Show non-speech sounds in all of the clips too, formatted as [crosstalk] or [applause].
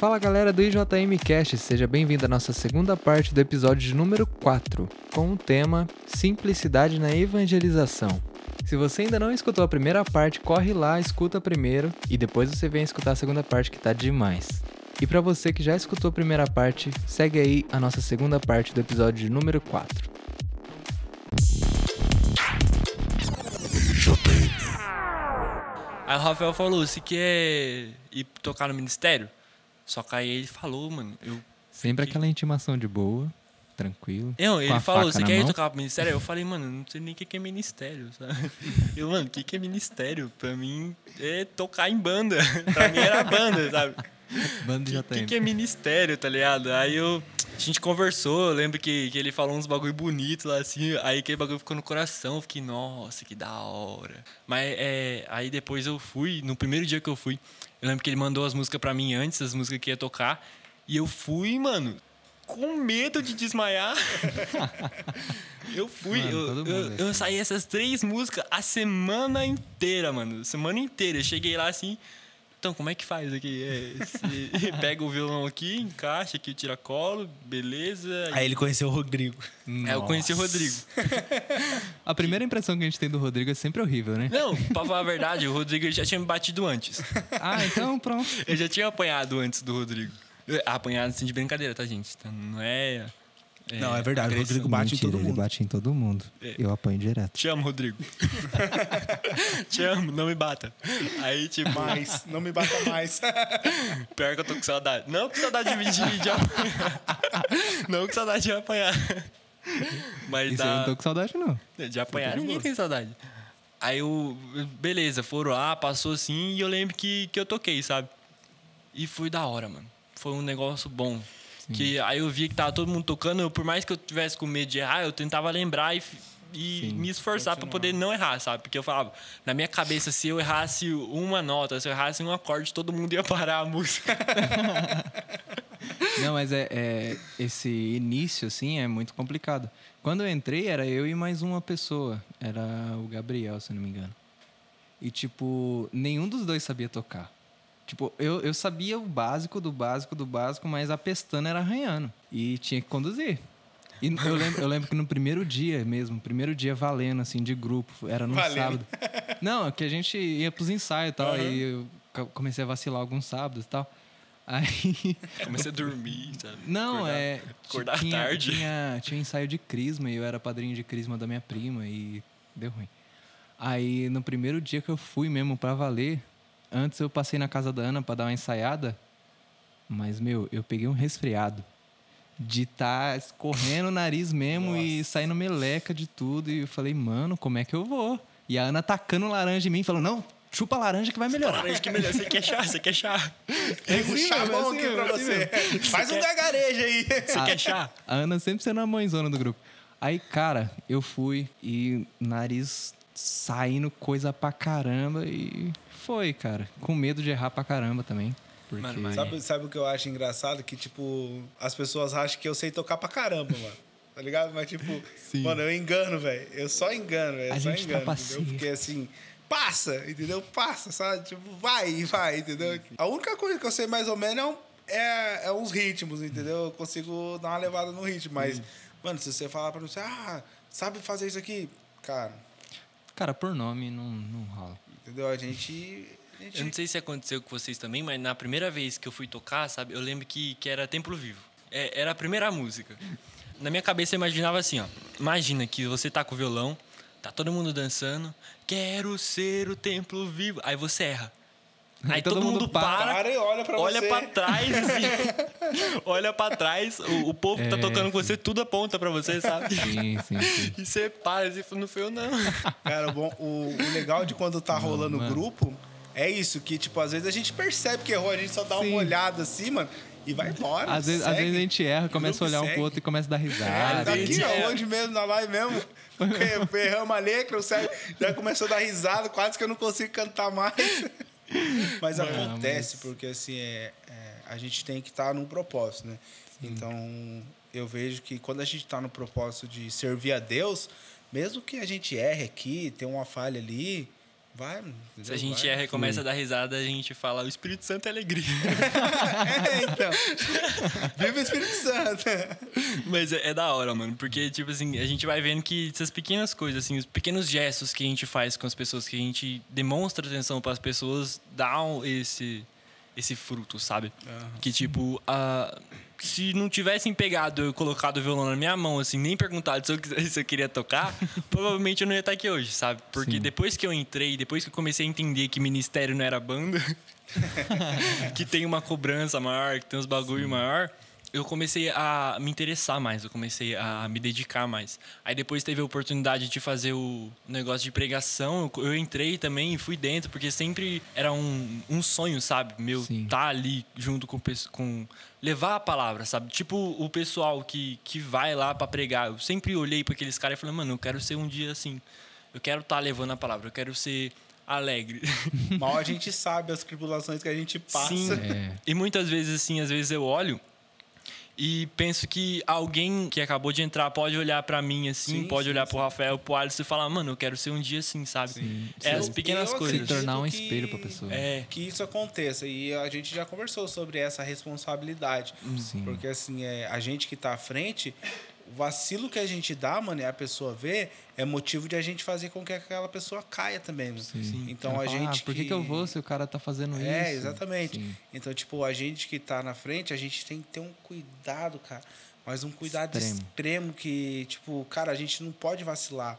Fala galera do IJM Cast, seja bem-vindo à nossa segunda parte do episódio de número 4, com o tema Simplicidade na Evangelização. Se você ainda não escutou a primeira parte, corre lá, escuta primeiro e depois você vem escutar a segunda parte que tá demais. E para você que já escutou a primeira parte, segue aí a nossa segunda parte do episódio de número 4. Aí o Rafael falou, você quer ir tocar no ministério? Só que aí ele falou, mano, eu... Sempre aquela intimação de boa, tranquilo. Não, ele falou, você quer ir mão. tocar pro ministério? Eu falei, mano, não sei nem o que que é ministério, sabe? [laughs] Eu, mano, o que que é ministério? Pra mim é tocar em banda. [laughs] pra mim era banda, sabe? Bando de O que, que é ministério, tá ligado? Aí eu, gente conversou, eu lembro que, que ele falou uns bagulho bonito lá, assim, aí aquele bagulho ficou no coração, eu fiquei, nossa, que da hora. Mas é, aí depois eu fui, no primeiro dia que eu fui, eu lembro que ele mandou as músicas pra mim antes, as músicas que ia tocar, e eu fui, mano, com medo de desmaiar. [laughs] eu fui, Mano, eu, eu, é eu assim. saí essas três músicas a semana inteira, mano, semana inteira. Eu cheguei lá assim, então, como é que faz aqui? É, [laughs] pega o violão aqui, encaixa aqui o tiracolo, beleza. Aí ele conheceu o Rodrigo. Aí eu conheci o Rodrigo. [laughs] A primeira impressão que a gente tem do Rodrigo é sempre horrível, né? Não, pra falar a verdade, o Rodrigo já tinha me batido antes. [laughs] Ah, então pronto. Eu já tinha apanhado antes do Rodrigo. Eu- Apanhado assim de brincadeira, tá, gente? Então, não é. Não, é verdade, o. Rodrigo bate em Mentira, todo ele mundo. bate em todo mundo. É. Eu apanho direto. Te amo, Rodrigo. [laughs] Te amo, não me bata. Aí, tipo, Mais, não me bata mais. [laughs] pior que eu tô com saudade. Não com saudade de, de, de apanhar. [laughs] Não com saudade de apanhar. Mas Isso eu dá. não tô com saudade, não. De apanhar, ninguém tem saudade. Aí eu. Beleza, foram lá, passou assim, e eu lembro que, que eu toquei, sabe? E foi da hora, mano. Foi um negócio bom. Que aí eu vi que tava todo mundo tocando, eu, por mais que eu tivesse com medo de errar, eu tentava lembrar e, e Sim. me esforçar pra poder não errar, sabe? Porque eu falava, na minha cabeça, se eu errasse uma nota, se eu errasse um acorde, todo mundo ia parar a música. [laughs] Não, mas é, é- esse início, assim, é muito complicado. Quando eu entrei, era eu e mais uma pessoa. Era o Gabriel, se não me engano. E, tipo, nenhum dos dois sabia tocar. Tipo, eu, eu sabia o básico do básico do básico, mas a pestana era arranhando. E tinha que conduzir. E eu lembro, eu lembro que no primeiro dia mesmo, primeiro dia valendo, assim, de grupo, era no sábado. Não, é que a gente ia pros ensaios e tal, e eu co- comecei a vacilar alguns sábados e tal. Aí [laughs] Comecei a dormir, sabe? não, Acordar- é. Acordar tinha, tarde. Tinha, tinha ensaio de crisma e eu era padrinho de crisma da minha prima e deu ruim. Aí no primeiro dia que eu fui mesmo pra valer, antes eu passei na casa da Ana pra dar uma ensaiada, mas meu, eu peguei um resfriado. De estar escorrendo o nariz mesmo e saindo meleca de tudo. E eu falei, mano, como é que eu vou? E a Ana tacando laranja em mim, falando, não, chupa a laranja que vai melhorar. Laranja que melhor. Você quer chá? Você quer chá? Tem um assim chá é bom assim aqui pra é assim você. Faz um gagarejo aí. Você quer chá? A Ana sempre sendo a mãezona do grupo. Aí, cara, eu fui e nariz saindo coisa pra caramba e foi, cara. Com medo de errar pra caramba também. Porque... Mano, mas- Sabe, sabe o que eu acho engraçado? Que, tipo, as pessoas acham que eu sei tocar pra caramba, mano. [laughs] Tá ligado? Mas, tipo, Sim. mano, eu engano, velho. Eu só engano, velho. A Eu só gente engano, trapaceia. entendeu? Porque, assim, passa, entendeu? Passa, sabe? Tipo, vai, vai, entendeu? A única coisa que eu sei mais ou menos é, um, é, é uns ritmos, entendeu? Eu consigo dar uma levada no ritmo. Mas, mano, se você falar pra você, ah, sabe fazer isso aqui? Cara, Cara, por nome não, não rola. entendeu? A gente... A gente Eu não sei se aconteceu com vocês também, mas na primeira vez que eu fui tocar, sabe, eu lembro que, que era Templo Vivo. É, era a primeira música. Na minha cabeça eu imaginava assim, ó. Imagina que você tá com o violão, tá todo mundo dançando, quero ser o Templo Vivo. Aí você erra. Aí todo, mundo, para, Para e olha pra olha você. pra trás, assim. [laughs] olha pra trás, o, o povo que tá É. tocando com você, tudo aponta pra você, sabe? Sim, sim, sim. E você para, e fala, não foi eu não. Cara, o, bom, o, o legal de quando tá rolando o grupo é isso, que, tipo, às vezes a gente percebe que errou, a gente só dá Sim. uma olhada assim, mano, e vai embora. Às vezes, às vezes a gente erra, começa a olhar um segue. pro outro e começa a dar É, risada. tá Às vezes aqui, é. mesmo, na live mesmo. [laughs] porque Erramos a letra, já começou a dar risada, quase que eu não consigo cantar mais. [laughs] Mas acontece, porque assim, é, é, a gente tem que estar num propósito, né? Então, eu vejo que quando a gente está no propósito de servir a Deus, mesmo que a gente erre aqui, tenha uma falha ali, Vai. Se a gente Vai. erra e começa a dar risada, a gente fala, o Espírito Santo é alegria. [laughs] é, então. Viva o Espírito Santo. Mas é, é da hora, mano. Porque, tipo assim, a gente vai vendo que essas pequenas coisas, assim, os pequenos gestos que a gente faz com as pessoas, que a gente demonstra atenção para as pessoas, dão esse, esse fruto, sabe? Que, tipo, a, se não tivessem pegado colocado o violão na minha mão, assim, nem perguntado se eu, [laughs] se eu queria tocar, [laughs] provavelmente eu não ia estar aqui hoje, sabe? Porque Sim. depois que eu entrei, depois que eu comecei a entender que ministério não era banda, [laughs] que tem uma cobrança maior, que tem uns bagulho maior, eu comecei a me interessar mais, eu comecei a me dedicar mais. Aí depois teve a oportunidade de fazer o negócio de pregação, eu, entrei também e fui dentro, porque sempre era um, um sonho, sabe? Meu, Sim. tá ali junto com, com levar a palavra, sabe? Tipo o pessoal que, que vai lá pra pregar. Eu sempre olhei para aqueles caras e falei, mano, eu quero ser um dia assim. Eu quero estar levando a palavra, eu quero ser alegre. Mal a gente sabe as tribulações que a gente passa. Sim. É. E muitas vezes, assim, às vezes eu olho e penso que alguém que acabou de entrar pode olhar pra mim, assim, Sim, pode sim, olhar sim. pro Rafael, pro Alisson e falar, mano, eu quero ser um dia assim, sabe? É as pequenas eu coisas. Se tornar um espelho pra pessoa. É. que isso aconteça. E a gente já conversou sobre essa responsabilidade. Sim. Porque, assim, é, a gente que tá à frente, o vacilo que a gente dá, mano, e a pessoa vê, é motivo de a gente fazer com que aquela pessoa caia também, mano. Sim. Então a fala, gente. Ah, por que, que eu vou se o cara tá fazendo isso? É, exatamente. Sim. Então, tipo, a gente que tá na frente, a gente tem que ter um cuidado, cara. Mas um cuidado extremo, Extremo. que, tipo, cara, a gente não pode vacilar.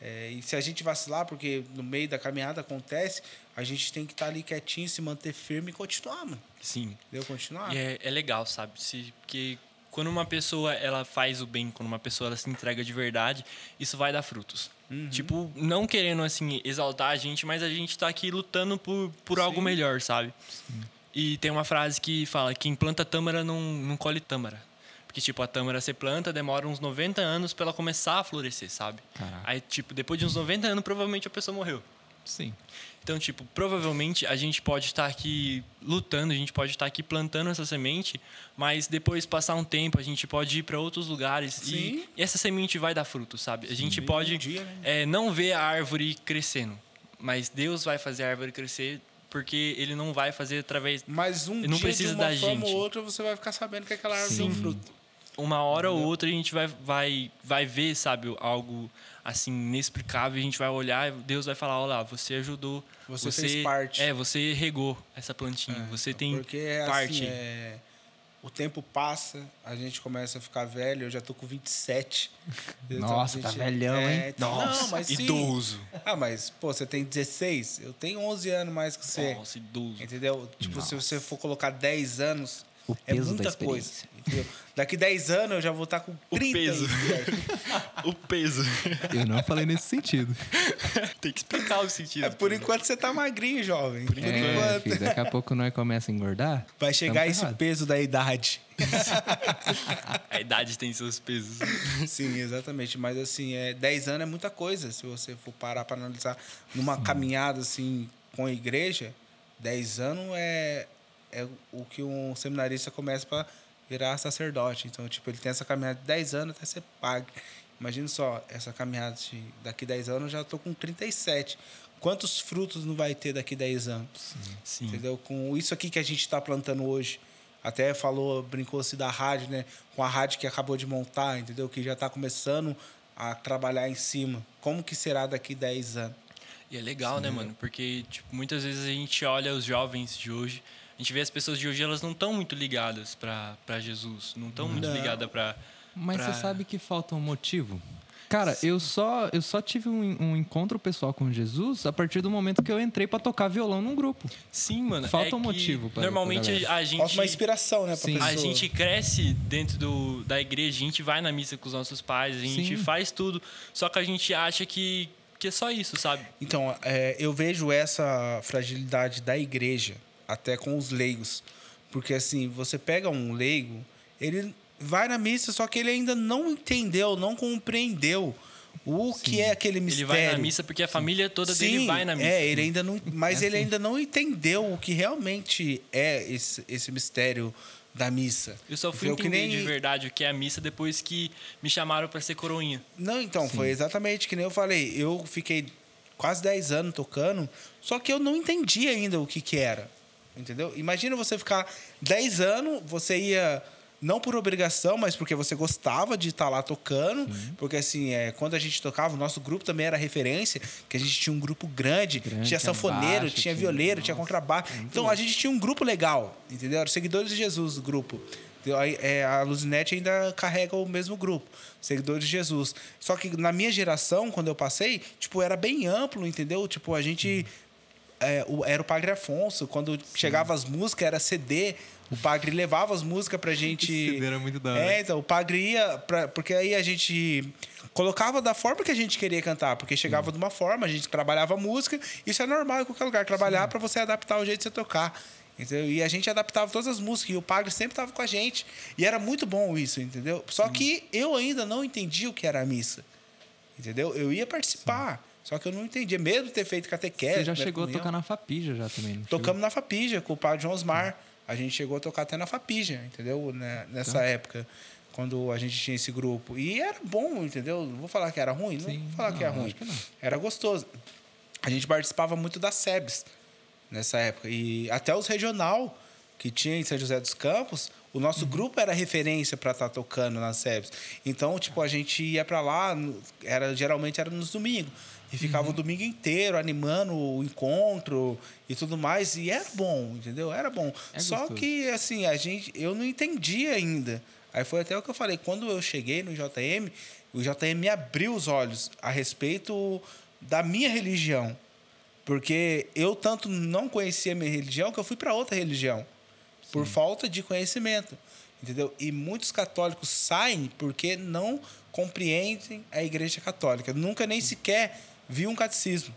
É, e se a gente vacilar, porque no meio da caminhada acontece, a gente tem que estar ali quietinho, se manter firme e continuar, mano. Sim. Entendeu? Continuar. E é, é legal, sabe? Se, porque quando uma pessoa ela faz o bem, quando uma pessoa ela se entrega de verdade, isso vai dar frutos. Tipo, não querendo assim exaltar a gente, mas a gente tá aqui lutando por, por algo Sim. melhor, sabe? E tem uma frase que fala: quem planta tâmara não, não colhe tâmara. Porque, tipo, a tâmara você planta, demora uns 90 anos pra ela começar a florescer, sabe? Caraca. Aí, tipo, depois de uns 90 anos, provavelmente a pessoa morreu. Sim. Então, tipo, provavelmente a gente pode estar aqui lutando, a gente pode estar aqui plantando essa semente, mas depois passar um tempo, a gente pode ir para outros lugares Sim. e, essa semente vai dar fruto, sabe? A gente pode um dia, né? é, não ver a árvore crescendo, mas Deus vai fazer a árvore crescer porque Ele não vai fazer através. Mas um Ele não dia, precisa de uma da forma gente. ou outra, você vai ficar sabendo que aquela árvore Sim. tem fruto. Uma hora ou outra a gente vai, vai, vai ver, sabe, algo assim inexplicável. A gente vai olhar e Deus vai falar: Olha lá, você ajudou. Você fez parte." É, você regou essa plantinha. você tem Porque é parte. assim, é, o tempo passa, a gente começa a ficar velho, eu já tô com 27. Eu tô Nossa, tá velhão, hein? então- Nossa, não, mas sim. idoso. Ah, mas, pô, você tem 16, eu tenho 11 anos mais que você. Nossa, idoso. Entendeu? Tipo, se você for colocar 10 anos, O é peso da muita coisa. experiência. Entendeu? Daqui 10 anos eu já vou estar com 30. peso. [laughs] o peso. Eu não falei nesse sentido. [laughs] Tem que explicar o sentido. É, por enquanto você tá magrinho, jovem. Por, É, enquanto. filho, daqui a [laughs] pouco nós começa a engordar. Vai chegar esse ferrado. peso da idade. A idade tem seus pesos. Sim, exatamente. Mas assim, é, 10 anos é muita coisa. Se você for parar para analisar numa caminhada assim com a igreja, 10 anos é, é o que um seminarista começa para virar sacerdote. Então, tipo, ele tem essa caminhada de 10 anos até ser pago. Imagina só, essa caminhada de daqui 10 anos eu já tô com 37. Quantos frutos não vai ter daqui 10 anos? Sim. Entendeu? Com isso aqui que a gente está plantando hoje. Até falou, brincou-se da rádio, né? Com a rádio que acabou de montar, entendeu? Que já está começando a trabalhar em cima. Como que será daqui 10 anos? E é legal, né, mano? Porque tipo, muitas vezes a gente olha os jovens de hoje, a gente vê as pessoas de hoje, elas não estão muito ligadas pra pra Jesus, não estão muito ligadas pra. Mas pra- você sabe que falta um motivo? Cara, eu só, eu só tive um, um encontro pessoal com Jesus a partir do momento que eu entrei pra tocar violão num grupo. Sim, mano. Falta é um que motivo pra- Normalmente pra a gente. Falta uma inspiração, né, pra Sim. pessoa. A gente cresce dentro do, da igreja, a gente vai na missa com os nossos pais, a gente Sim. faz tudo, só que a gente acha que, que é só isso, sabe? Então, é, eu vejo essa fragilidade da igreja até com os leigos. Porque, assim, você pega um leigo, ele vai na missa, só que ele ainda não entendeu, não compreendeu o que é aquele Ele mistério. vai na missa porque a família toda dele Sim, vai na missa. É, ele ainda não, mas É ele assim. ainda não entendeu o que realmente é esse, esse mistério da missa. Eu só fui entender nem- de verdade o que é a missa depois que me chamaram pra ser coroinha. Não, então, foi exatamente que nem eu falei. Eu fiquei quase 10 anos tocando, só que eu não entendi ainda o que que era. Entendeu? Imagina você ficar 10 anos, você ia não por obrigação, mas porque você gostava de estar lá tocando, Sim. porque assim, é, quando a gente tocava, o nosso grupo também era referência, que a gente tinha um grupo grande, grande tinha sanfoneiro, baixo, tinha, violeiro, tinha contrabaixo. Então a gente tinha um grupo legal, entendeu? Era seguidores de Jesus, o grupo. É, a Luzinete ainda carrega o mesmo grupo, seguidores de Jesus. Só que na minha geração, quando eu passei, tipo, era bem amplo, entendeu? Tipo, a gente. É, o, era o Padre Afonso, quando Sim. chegava as músicas, era CD. O Padre levava as músicas pra gente. CD era muito da hora. É, então, o Padre ia. Pra, porque aí a gente colocava da forma que a gente queria cantar, porque chegava Sim. de uma forma, a gente trabalhava música, isso é normal em qualquer lugar, trabalhar para você adaptar o jeito de você tocar. Entendeu? E a gente adaptava todas as músicas e o Padre sempre estava com a gente. E era muito bom isso, entendeu? Só Sim. que eu ainda não entendi o que era a missa. Entendeu? Eu ia participar. Sim. Só que eu não entendia, mesmo ter feito catequese. Você já chegou a tocar na Fapija já também, Tocamos na Fapija com o padre João Osmar. A gente chegou a tocar até na Fapija, entendeu? Né, nessa então. época, quando a gente tinha esse grupo. E era bom, entendeu? Não vou falar que era ruim, Sim. não vou falar não, que era ruim. Que era gostoso. A gente participava muito das SEBs nessa época. E até os regional que tinha em São José dos Campos, o nosso uhum. grupo era referência para estar tá tocando nas SEBs. Então, tipo, a gente ia para lá, era geralmente era nos domingos. E ficava uhum. o domingo inteiro animando o encontro e tudo mais. E era bom, entendeu? Era bom. É Só que, assim, a gente, eu não entendi ainda. Aí foi até o que eu falei. Quando eu cheguei no JM, o JM me abriu os olhos a respeito da minha religião. Porque eu tanto não conhecia a minha religião que eu fui para outra religião. Sim. Por falta de conhecimento. Entendeu? E muitos católicos saem porque não compreendem a igreja católica. Nunca nem sequer viu um catecismo.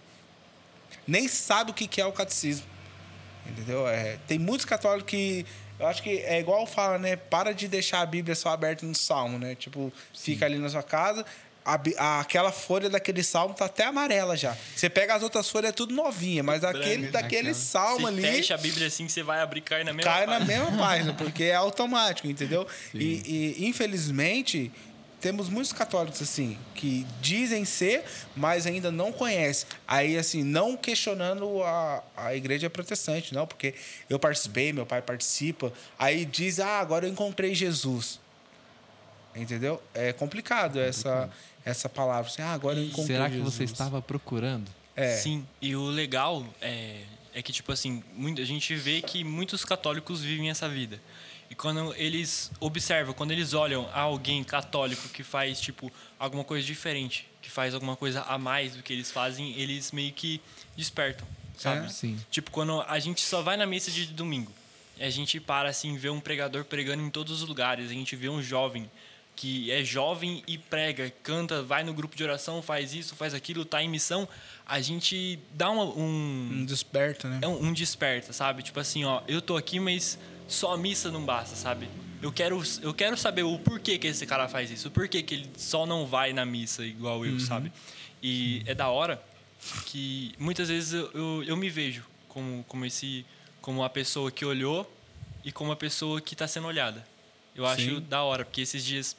Nem sabe o que é o catecismo. Entendeu? É, tem muitos católicos que. Eu acho que é igual fala, né? Para de deixar a Bíblia só aberta no salmo, né? Tipo, Sim. fica ali na sua casa, a, a, aquela folha daquele salmo tá até amarela já. Você pega as outras folhas, é tudo novinha, mas aquele, daquele aquela. salmo ali. fecha a Bíblia assim, você vai abrir cai na mesma cai página. Cai na mesma página, porque é automático, entendeu? [laughs] E, e, infelizmente, temos muitos católicos assim, que dizem ser, mas ainda não conhecem. Aí, assim, não questionando a, a igreja protestante, não, porque eu participei, meu pai participa. Aí diz, ah, agora eu encontrei Jesus. Entendeu? É complicado, é essa, essa palavra. Assim, ah, agora eu encontrei Será que Jesus. você estava procurando? É. Sim, e o legal é, é que, tipo assim, muito, a gente vê que muitos católicos vivem essa vida. E quando eles observam, quando eles olham alguém católico que faz, tipo, alguma coisa diferente, que faz alguma coisa a mais do que eles fazem, eles meio que despertam, sabe? É? Sim. Tipo, quando a gente só vai na missa de domingo, a gente para, assim, vê um pregador pregando em todos os lugares, a gente vê um jovem que é jovem e prega, canta, vai no grupo de oração, faz isso, faz aquilo, tá em missão, a gente dá uma, um. Um desperta, né? É um, um, desperta, sabe? Tipo assim, ó, eu tô aqui, mas só a missa não basta, sabe? Eu quero, eu quero saber o porquê que esse cara faz isso, o porquê que ele só não vai na missa igual eu, uhum. sabe? E é da hora que muitas vezes eu, eu, eu me vejo como, como esse como a pessoa que olhou e como a pessoa que está sendo olhada. Eu acho Sim. da hora, porque esses dias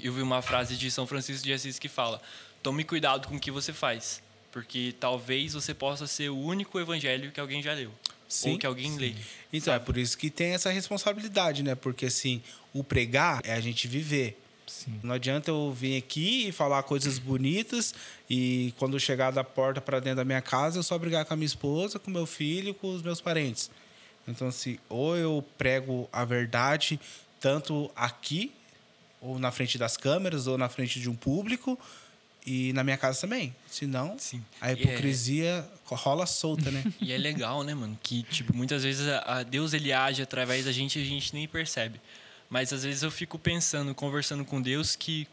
eu vi uma frase de São Francisco de Assis que fala: tome cuidado com o que você faz, porque talvez você possa ser o único evangelho que alguém já leu. Sim, ou que alguém lê. Então, é por isso que tem essa responsabilidade, né? Porque, assim, o pregar é a gente viver. Sim. Não adianta eu vir aqui e falar coisas bonitas e quando chegar da porta para dentro da minha casa eu só brigar com a minha esposa, com meu filho, com os meus parentes. Então, assim, ou eu prego a verdade tanto aqui ou na frente das câmeras, ou na frente de um público, e na minha casa também. Senão, Sim. a é hipocrisia é... rola solta, né? [laughs] E é legal, né, mano? Que, tipo, muitas vezes a Deus ele age através da gente e a gente nem percebe. Mas às vezes eu fico pensando, conversando com Deus, que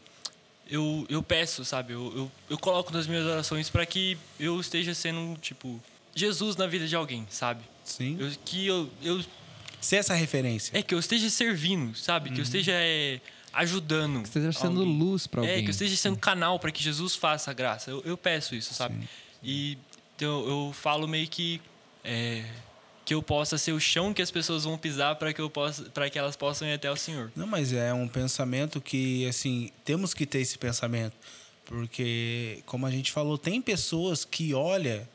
eu, eu peço, sabe? Eu, eu, eu coloco nas minhas orações para que eu esteja sendo, tipo, Jesus na vida de alguém, sabe? Sim. Eu, que eu, eu. Ser essa referência. É, que eu esteja servindo, sabe? Uhum. Que eu uhum. esteja. É, ajudando. Que esteja sendo alguém. luz para alguém. É, que eu esteja sendo canal para que Jesus faça a graça. Eu, eu peço isso, sabe? Sim. E então, eu falo meio que é, que eu possa ser o chão que as pessoas vão pisar para que eu possa para que elas possam ir até o Senhor. Não, mas é um pensamento que assim temos que ter esse pensamento Porque, como a gente falou, tem pessoas que olham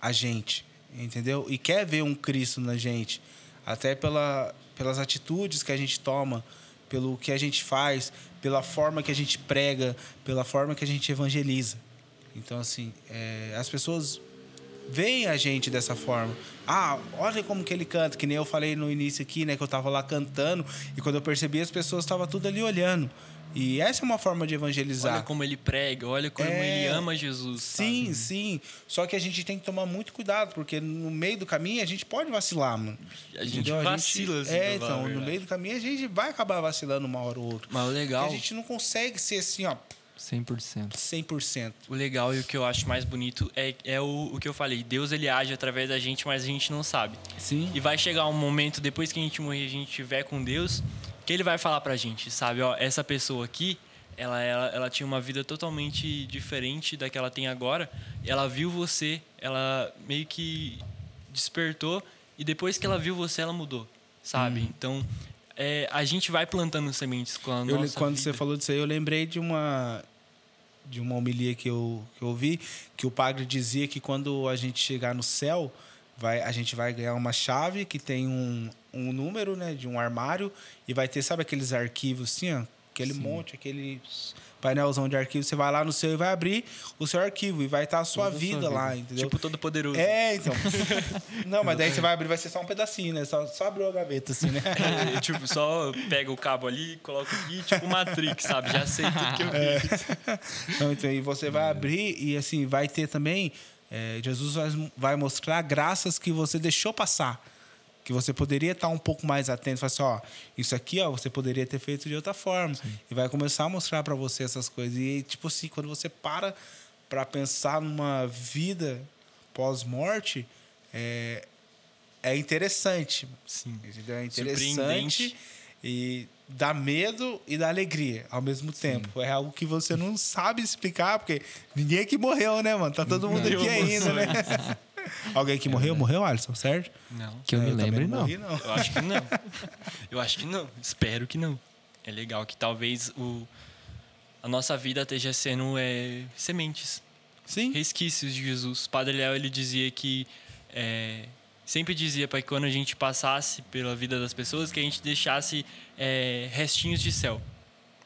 a gente, entendeu? E quer ver um Cristo na gente. Até pela, pelas atitudes que a gente toma, pelo que a gente faz, pela forma que a gente prega, pela forma que a gente evangeliza. Então, assim, é, as pessoas veem a gente dessa forma. Ah, olha como que ele canta, que nem eu falei no início aqui, né? Que eu tava lá cantando e quando eu percebi as pessoas estavam tudo ali olhando. E essa é uma forma de evangelizar. Olha como ele prega, olha como É, ele ama Jesus. Sim, sabe? sim. Só que a gente tem que tomar muito cuidado, porque no meio do caminho a gente pode vacilar, mano. A gente Entendeu? vacila, assim, É, pra falar a então, no verdade. meio do caminho a gente vai acabar vacilando uma hora ou outra. Mas o Porque legal, a gente não consegue ser assim, ó, 100%. 100%. o legal e o que eu acho mais bonito é, é o, o que eu falei. Deus ele age através da gente, mas a gente não sabe. Sim. E vai chegar um momento, depois que a gente morrer, a gente estiver com Deus, que ele vai falar pra gente, sabe? Ó, essa pessoa aqui, ela, ela, ela tinha uma vida totalmente diferente da que ela tem agora. Ela viu você, ela meio que despertou, e depois que ela viu você, ela mudou, sabe? Então, é, a gente vai plantando sementes com a Eu, nossa quando vida. você falou disso aí, eu lembrei de uma de uma homilia que eu, que eu ouvi, que o padre dizia que quando a gente chegar no céu, vai, a gente vai ganhar uma chave que tem um, um número, né, de um armário e vai ter, sabe aqueles arquivos assim, ó, aquele monte, aquele painelzão de arquivo, você vai lá no seu e vai abrir o seu arquivo e vai estar a sua Toda a sua vida lá, vida. entendeu? Tipo, todo poderoso. É, então. [laughs] Não, mas daí você vai abrir, vai ser só um pedacinho, né? Só, só abriu a gaveta, assim, né? É, [laughs] tipo, só pega o cabo ali, coloca aqui, tipo Matrix, sabe? Já sei tudo que eu vi. Então, [laughs] então, e você vai abrir e assim vai ter também é, Jesus vai, vai mostrar graças que você deixou passar que você poderia estar um pouco mais atento falar assim, ó isso aqui ó você poderia ter feito de outra forma e vai começar a mostrar para você essas coisas e tipo assim quando você para para pensar numa vida pós morte é, é interessante Sim. entendeu? é interessante e dá medo e dá alegria ao mesmo tempo. É algo que você não sabe explicar, porque ninguém aqui morreu, né, mano? Tá todo mundo aqui ainda, né? [laughs] [laughs] Alguém que morreu, morreu, Alisson, certo? Não. Que eu me também lembre, não. morri, não. Eu acho que não. [laughs] Eu acho que não. Espero que não. É legal que talvez o, a nossa vida esteja sendo é, sementes, Sim. resquícios de Jesus. O Padre Léo ele dizia que é, sempre dizia para que quando a gente passasse pela vida das pessoas que a gente deixasse é, restinhos de céu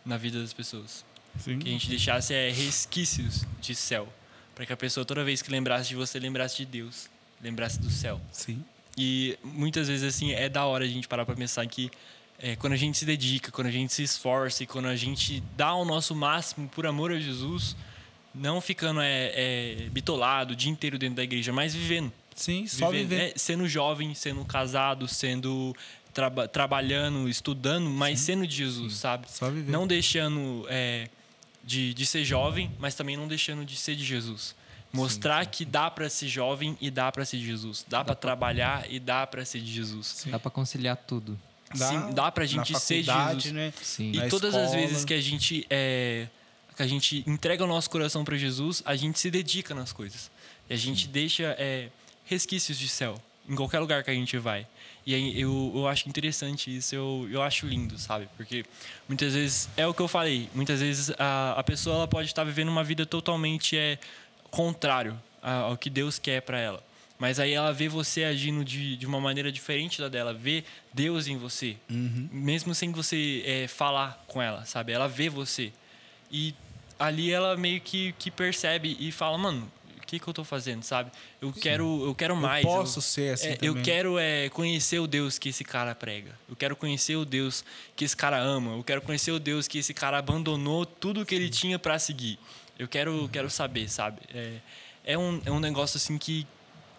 na vida das pessoas. Sim. Que a gente deixasse é, resquícios de céu. Para que a pessoa, toda vez que lembrasse de você, lembrasse de Deus. Lembrasse do céu. Sim. E muitas vezes, assim, é da hora a gente parar pra pensar que é, quando a gente se dedica, quando a gente se esforça e quando a gente dá o nosso máximo por amor a Jesus, não ficando é, é, bitolado o dia inteiro dentro da igreja, mas vivendo. Sim, só Vivendo, é, sendo jovem, sendo casado, sendo traba- trabalhando, estudando, mas sendo de Jesus, sabe? Só viver. Não deixando é, de, de ser jovem, mas também não deixando de ser de Jesus. Mostrar que dá para ser jovem e dá para ser de Jesus. Dá, para trabalhar e dá para ser de Jesus. Dá pra conciliar tudo. Sim, dá pra na gente ser Jesus. né? Sim. E Na todas as escola. vezes que a gente é, que a gente entrega o nosso coração para Jesus, a gente se dedica nas coisas. E a gente deixa é, resquícios de céu em qualquer lugar que a gente vai. E aí eu, eu acho interessante isso, eu, eu acho lindo, sabe? Porque muitas vezes, é o que eu falei, muitas vezes a, a pessoa ela pode estar vivendo uma vida totalmente é, contrário ao que Deus quer para ela. Mas aí ela vê você agindo de, de uma maneira diferente da dela, vê Deus em você, mesmo sem você é, falar com ela, sabe? Ela vê você. E ali ela meio que, que percebe e fala, mano, que, que eu tô fazendo, sabe? Eu quero, eu quero mais. posso ser assim é, Eu quero é, conhecer o Deus que esse cara prega. Eu quero conhecer o Deus que esse cara ama. Eu quero conhecer o Deus que esse cara abandonou tudo que ele tinha para seguir. Eu quero, quero saber, sabe? É, é, um, é um negócio assim que,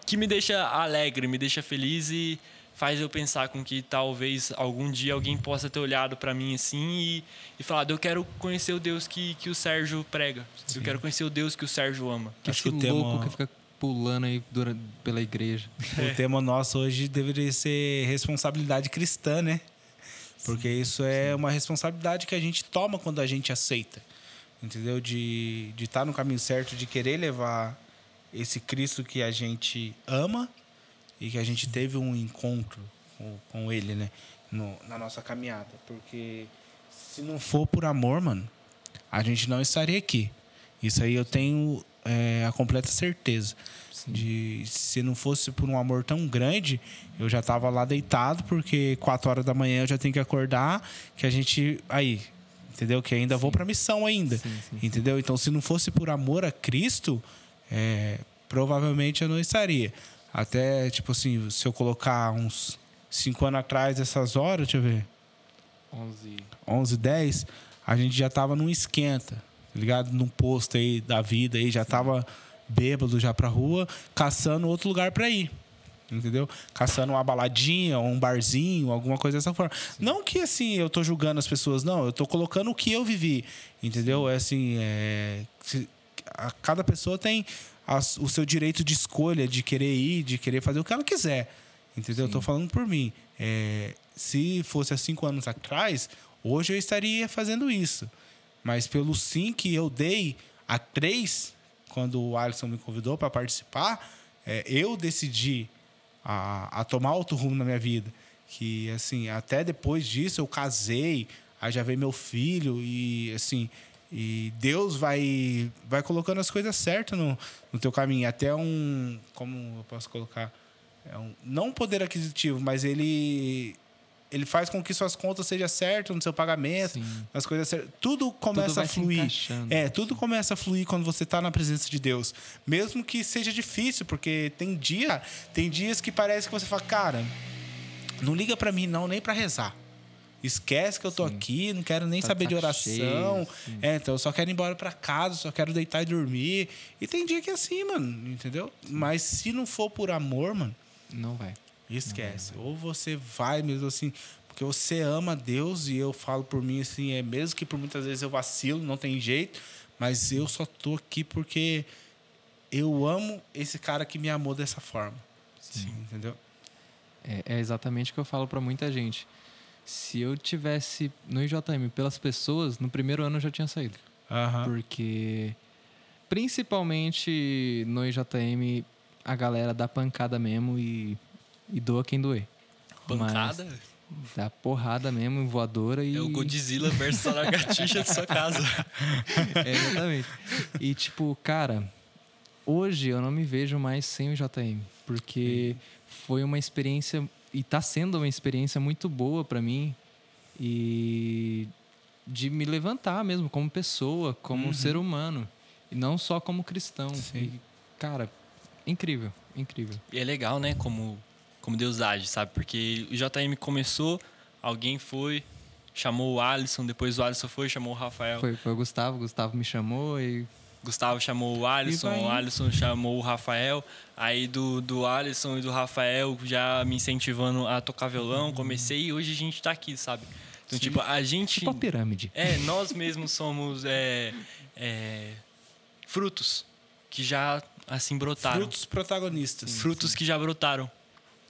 que me deixa alegre, me deixa feliz e faz eu pensar com que talvez algum dia alguém possa ter olhado para mim assim e, e falado, eu quero conhecer o Deus que, que o Sérgio prega. Eu quero conhecer o Deus que o Sérgio ama. Que Acho que o tema- louco que fica pulando aí durante, pela igreja. [laughs] O tema nosso hoje deveria ser responsabilidade cristã, né? Porque isso é uma responsabilidade que a gente toma quando a gente aceita. Entendeu? De estar de tá no caminho certo, de querer levar esse Cristo que a gente ama e que a gente teve um encontro com, com ele, né? No, na nossa caminhada. Porque se não for por amor, mano, a gente não estaria aqui. Isso aí eu tenho é, a completa certeza. De se não fosse por um amor tão grande, eu já tava lá deitado, porque quatro horas da manhã eu já tenho que acordar, que a gente. Aí, entendeu? Que ainda vou pra missão ainda. Sim, sim. Entendeu? Então, se não fosse por amor a Cristo, é, provavelmente eu não estaria. Até, tipo assim, se eu colocar uns cinco anos atrás, essas horas, deixa eu ver. 11. 11, 10, a gente já tava num esquenta, tá ligado? Num posto aí da vida aí, já tava bêbado já pra rua, caçando outro lugar pra ir. Entendeu? Caçando uma baladinha, um barzinho, alguma coisa dessa forma. Não que assim eu tô julgando as pessoas, não, eu tô colocando o que eu vivi. Entendeu? É assim, é, cada pessoa tem as- o seu direito de escolha, de querer ir, de querer fazer o que ela quiser. Entendeu? Eu tô falando por mim. É, se fosse há cinco anos atrás, hoje eu estaria fazendo isso. Mas pelo sim que eu dei a três, quando o Alisson me convidou para participar, é, eu decidi a, a tomar outro rumo na minha vida. Que, assim, até depois disso eu casei, aí já veio meu filho e, assim, e Deus vai, vai colocando as coisas certas no, no teu caminho. Até um, como eu posso colocar? É um, não um poder aquisitivo, mas ele ele faz com que suas contas sejam certas no seu pagamento, Sim. as coisas certas. Tudo começa vai a fluir. É, tudo começa a fluir quando você está na presença de Deus. Mesmo que seja difícil, porque tem dia, tem dias que parece que você fala, cara, não liga para mim não, nem para rezar. Esquece que eu tô aqui, não quero nem Tá saber de oração. sim. é, então eu só quero ir embora para casa, só quero deitar e dormir. E tem dia que é assim, mano, entendeu? Mas se não for por amor, mano, Não vai. Esquece. Ou você vai mesmo assim, porque você ama Deus e eu falo por mim assim, é mesmo que por muitas vezes eu vacilo, não tem jeito, mas eu só tô aqui porque eu amo esse cara que me amou dessa forma. Sim. Entendeu? É, é exatamente o que eu falo pra muita gente. Se eu tivesse no IJM pelas pessoas, no primeiro ano eu já tinha saído. Aham. Porque, principalmente no IJM, a galera dá pancada mesmo e, e doa quem doer. Pancada? Mas dá porrada mesmo, voadora e. É o Godzilla versus a lagartixa de sua casa. [laughs] É, exatamente. E, tipo, cara, hoje eu não me vejo mais sem o JM. Porque foi uma experiência. E tá sendo uma experiência muito boa pra mim. E de me levantar mesmo como pessoa, como ser humano. E não só como cristão. E, cara, incrível, incrível. E é legal, né, como, como Deus age, sabe? Porque o JM começou, alguém foi, chamou o Alisson, depois o Alisson foi, chamou o Rafael. Foi, foi o Gustavo, o Gustavo me chamou e. Gustavo chamou o Alisson, o. Alisson chamou o Rafael. Aí do, do Alisson e do Rafael já me incentivando a tocar violão, comecei e hoje a gente tá aqui, sabe? Então, tipo, a gente. Tipo a pirâmide. É, nós mesmos somos é, é, frutos que já assim brotaram. Frutos protagonistas. frutos que já brotaram.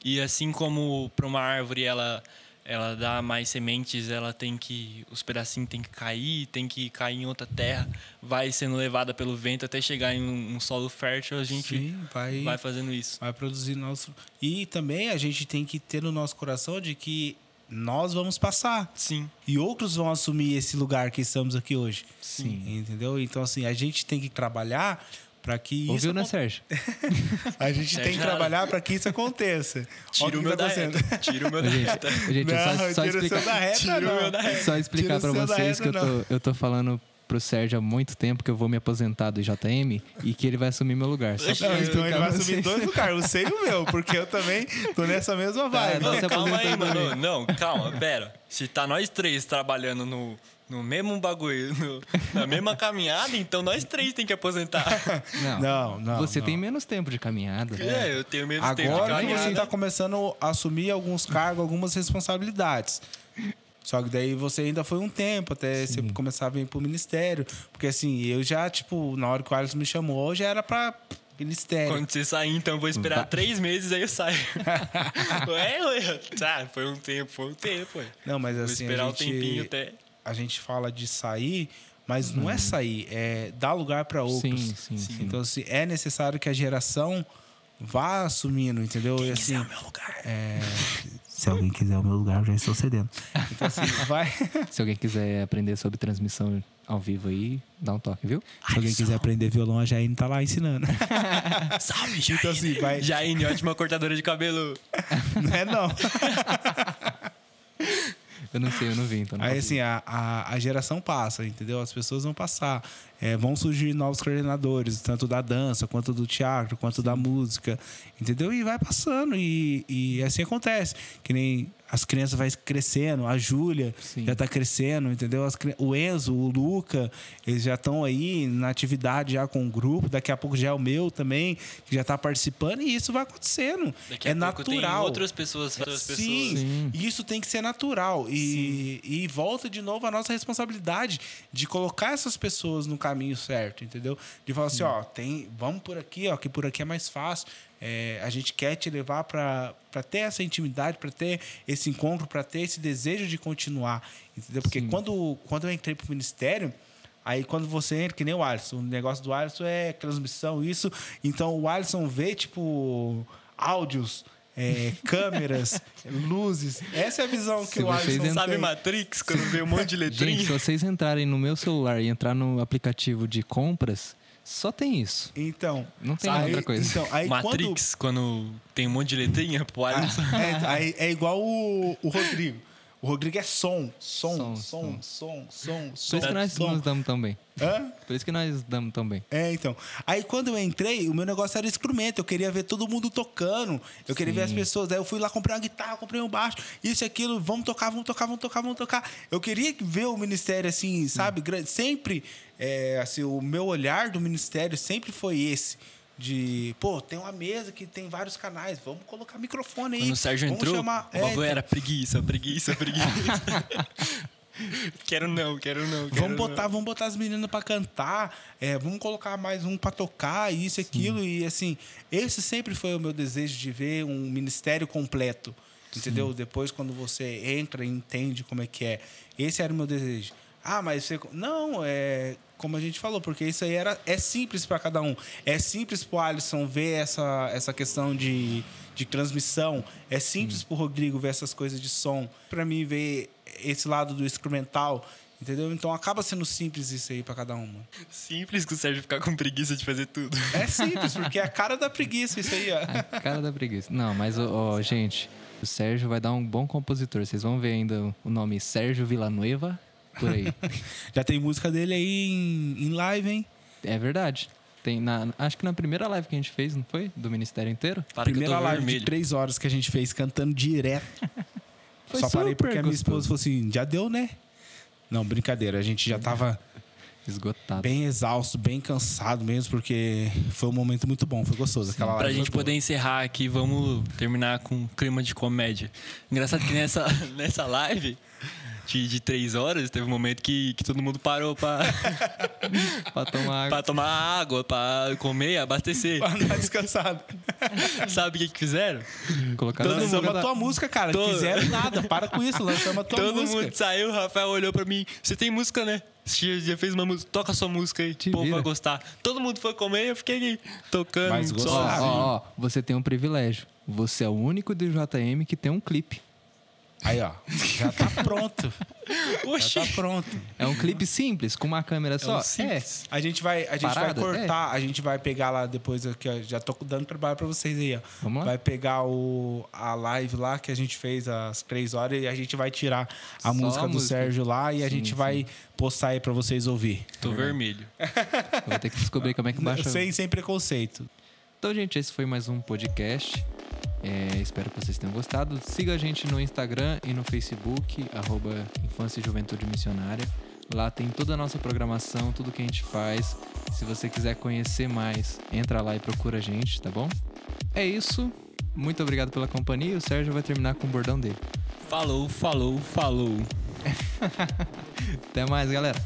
E assim como para uma árvore ela ela dá mais sementes, ela tem que os pedacinhos tem que cair, tem que cair em outra terra, vai sendo levada pelo vento até chegar em um, um solo fértil, a gente Sim, vai, vai fazendo isso. vai produzir nosso. E também a gente tem que ter no nosso coração de que nós vamos passar. Sim. E outros vão assumir esse lugar que estamos aqui hoje. Sim. Entendeu? Então, assim, a gente tem que trabalhar para que isso. Ouviu, né, acon- Sérgio? [laughs] A gente tem que Sérgio trabalhar para que isso aconteça. Tira o que meu tá da acontecendo. reta. Tira o meu da Gente, reta. gente Não, só, só tira o seu explicar, da reta, Tira o meu não. da reta. só explicar o da vocês que eu reta, tô, eu tô falando pro Sérgio há muito tempo que eu vou me aposentar do JM e que ele vai assumir meu lugar. Só pra Não, então ele vai assumir dois lugares, o seu e o meu, porque eu também tô nessa mesma vibe. Não, Não, calma aí, mano. Não, calma, pera. Se tá nós três trabalhando no, no mesmo bagulho, [laughs] no- na mesma caminhada, então nós três tem que aposentar. [laughs] Não, Não, não, Você não. tem menos tempo de caminhada. É, eu tenho menos tempo de Agora caminhada. você tá começando a assumir alguns cargos, algumas responsabilidades. Só que daí você ainda foi um tempo até você começar a vir pro ministério. Porque assim, eu já, tipo, na hora que o Alisson me chamou, já era pra ministério. Quando você sair, então eu vou esperar Vai. três meses, aí eu saio. [laughs] ué, ué. Tá, foi um tempo, foi um tempo, ué. Não, mas Vou assim, esperar a um tempinho gente, até. A gente fala de sair, mas não é sair, é dar lugar para outros. Sim, sim, sim. Então, assim, é necessário que a geração vá assumindo, entendeu? e assim, Quiser o meu lugar. é, se alguém quiser o meu lugar, eu já estou cedendo. Então, assim, vai. [laughs] Se alguém quiser aprender sobre transmissão ao vivo aí, dá um toque, viu? Se alguém quiser aprender violão, a Jaine tá lá ensinando. [laughs] Salve, Então, Jaine. assim, vai- Jaine, ótima cortadora de cabelo. [laughs] Não é não. Eu não sei, eu não vi, então não Aí, assim, a, a, a geração passa, entendeu? As pessoas vão passar. É, vão surgir novos coordenadores, tanto da dança, quanto do teatro, quanto da música, entendeu? E vai passando, e, e assim acontece. Que nem as crianças vai crescendo, a Júlia já tá crescendo, entendeu? As o Enzo, o Luca, eles já estão aí na atividade já com o grupo, daqui a pouco já é o meu também, que já tá participando, e isso vai acontecendo. Daqui é a pouco tem natural. outras pessoas, outras Sim, pessoas. Sim. e isso tem que ser natural. E, e volta de novo a nossa responsabilidade de colocar essas pessoas no caminho certo, entendeu? De falar assim, ó, tem, vamos por aqui, ó, que por aqui é mais fácil. É, a gente quer te levar para ter essa intimidade, para ter esse encontro, para ter esse desejo de continuar, entendeu? Porque quando, quando eu entrei pro ministério, Aí quando você entra, que nem o Alisson, o negócio do Alisson é transmissão, isso. Então o Alisson vê, tipo, áudios, é, [laughs] câmeras, luzes. Essa é a visão que Se o vocês Alisson entrarem- Sabe. Matrix, quando vê um monte de letrinha? [laughs] Gente, se vocês entrarem no meu celular e entrar no aplicativo de compras, só tem isso. Então. Não tem aí- outra coisa. Então, aí Matrix, quando... tem um monte de letrinha, pro Alisson. quando. É, aí é igual o, o Rodrigo. O Rodrigo é som, som, Som, som, som, som, Por som. isso que nós som. nos damos tão bem. Hã? Por isso que nós damos tão bem. É, então. Aí quando eu entrei, o meu negócio era instrumento. Eu queria ver todo mundo tocando. Eu queria ver as Sim. pessoas. Aí eu fui lá comprar uma guitarra, comprei um baixo, isso e aquilo. Vamos tocar, vamos tocar, vamos tocar, vamos tocar. Eu queria ver o ministério assim, sabe? grande. Sempre, é, assim, o meu olhar do ministério sempre foi esse. De, pô, tem uma mesa que tem vários canais, vamos colocar microfone aí. Quando o Sérgio vamos entrou, chamar- o é, bagulho então. era preguiça, preguiça, preguiça. [laughs] quero não, quero não. Quero Vamos botar, vamos botar as meninas pra cantar, é, vamos colocar mais um pra tocar, isso e aquilo. E assim, esse sempre foi o meu desejo de ver um ministério completo. Entendeu? Depois, quando você entra e entende como é que é. Esse era o meu desejo. Ah, mas você. Não, é. Como a gente falou, porque isso aí era, é simples para cada um. É simples pro Alisson ver essa, essa questão de, de transmissão. É simples pro Rodrigo ver essas coisas de som. Para mim, ver esse lado do instrumental. Entendeu? Então acaba sendo simples isso aí para cada um. mano. Simples que o Sérgio ficar com preguiça de fazer tudo. É simples, porque é a cara da preguiça isso aí, ó. A cara da preguiça. Não, mas, ó, ó, gente, o Sérgio vai dar um bom compositor. Vocês vão ver ainda o nome Sérgio Villanueva por aí. [laughs] Já tem música dele aí em, em live, hein? é verdade. Tem na, acho que na primeira live que a gente fez, não foi? Do Ministério inteiro? Para Primeira live vermelho. de três horas que a gente fez cantando direto. [laughs] Foi Só parei porque a minha esposa gostoso. falou assim: já deu, né? Não, brincadeira. A gente já tava Esgotado. bem exausto, bem cansado mesmo, porque foi um momento muito bom, foi gostoso. Aquela Pra live gente foi boa. poder encerrar aqui, vamos terminar com um clima de comédia. Engraçado que nessa, [laughs] nessa live de, de três horas, teve um momento que, que todo mundo parou pra, [laughs] pra tomar água. pra tomar água, pra comer, abastecer. Pra dar descansado. [laughs] Sabe o que, que fizeram? Colocar Todo Lançamos mundo- a tua música, cara. Todo- Não fizeram [laughs] nada. Para com isso, lançamos a tua Todo música. mundo saiu, o Rafael olhou pra mim. Você tem música, né? Você já fez uma música, toca a sua música aí. Te o povo vira. vai gostar. Todo mundo foi comer e eu fiquei aqui tocando. Mas sozinho. ó, ó, você tem um privilégio. Você é o único do JM que tem um clipe. Aí, ó. Já tá pronto. Oxi. [laughs] Já tá pronto. É um clipe simples, com uma câmera só. um simples. A gente vai, a gente Parada? vai cortar, a gente vai pegar lá depois aqui, ó, já tô dando trabalho pra vocês aí, ó. Vamos lá? Vai pegar o, a live lá que a gente fez às três horas e a gente vai tirar a Só música a do música. Sérgio lá e a Sim, gente sim. vai postar aí pra vocês ouvir. Tô vermelho. É, Vou ter que descobrir como é que baixa. Sem, sem preconceito. Então, gente, esse foi mais um podcast. É, espero que vocês tenham gostado. Siga a gente no Instagram e no Facebook, arroba Infância e Juventude Missionária. Lá tem toda a nossa programação, tudo que a gente faz. Se você quiser conhecer mais, entra lá e procura a gente, tá bom? É isso. Muito obrigado pela companhia. O Sérgio vai terminar com o bordão dele. Falou, falou, falou. [laughs] Até mais, galera.